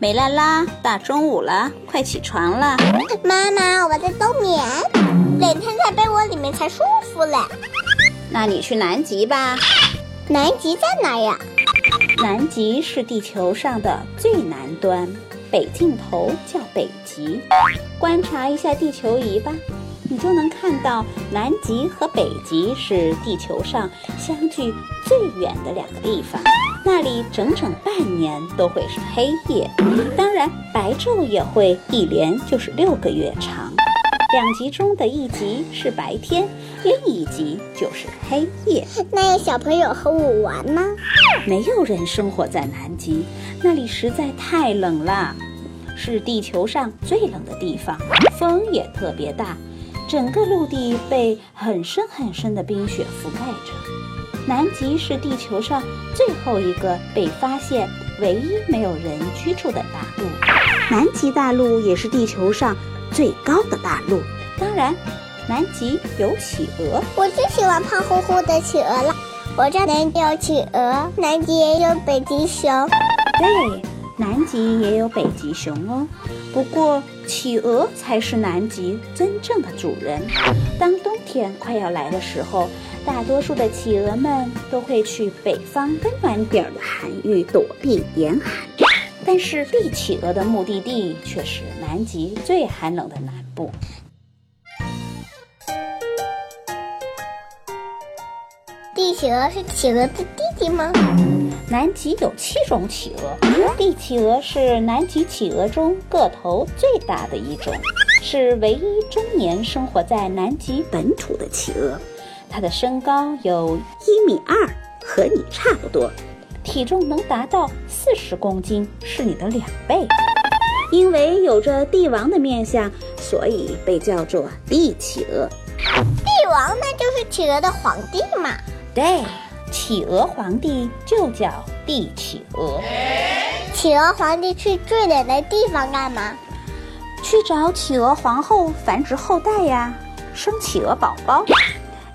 美拉拉，大中午了，快起床了。妈妈，我在冬眠，冷天在被窝里面才舒服嘞。那你去南极吧。南极在哪呀？南极是地球上的最南端，北尽头叫北极。观察一下地球仪吧，你就能看到南极和北极是地球上相距最远的两个地方。那里整整半年都会是黑夜，当然白昼也会一连就是六个月长。两极中的一极是白天，另一极就是黑夜。那有小朋友和我玩吗？没有人生活在南极，那里实在太冷了，是地球上最冷的地方，风也特别大，整个陆地被很深很深的冰雪覆盖着。南极是地球上最后一个被发现、唯一没有人居住的大陆。南极大陆也是地球上最高的大陆。当然，南极有企鹅。我最喜欢胖乎乎的企鹅了。我这南极有企鹅，南极也有北极熊。对，南极也有北极熊哦。不过，企鹅才是南极真正的主人。当冬天快要来的时候，大多数的企鹅们都会去北方温暖点儿的海域躲避严寒，但是帝企鹅的目的地却是南极最寒冷的南部。帝企鹅是企鹅的弟弟吗？南极有七种企鹅，帝企鹅是南极企鹅中个头最大的一种，是唯一终年生活在南极本土的企鹅。它的身高有一米二，和你差不多，体重能达到四十公斤，是你的两倍。因为有着帝王的面相，所以被叫做帝企鹅。帝王那就是企鹅的皇帝嘛。对，企鹅皇帝就叫帝企鹅。企鹅皇帝去最冷的地方干嘛？去找企鹅皇后繁殖后代呀，生企鹅宝宝。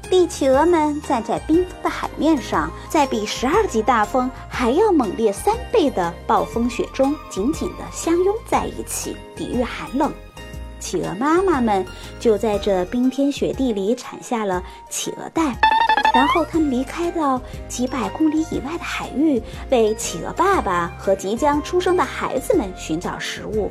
帝企鹅们站在冰封的海面上，在比十二级大风还要猛烈三倍的暴风雪中紧紧地相拥在一起，抵御寒冷。企鹅妈妈们就在这冰天雪地里产下了企鹅蛋，然后它们离开到几百公里以外的海域，为企鹅爸爸和即将出生的孩子们寻找食物。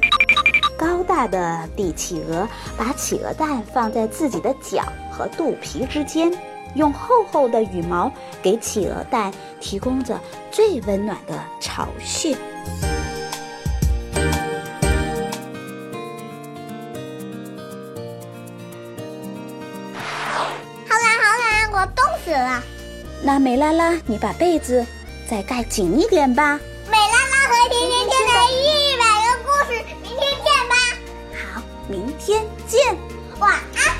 高大的帝企鹅把企鹅蛋放在自己的脚和肚皮之间，用厚厚的羽毛给企鹅蛋提供着最温暖的巢穴。死了。那美拉拉，你把被子再盖紧一点吧。美拉拉和甜甜圈的一百个故事，明天见吧。好，明天见。晚安。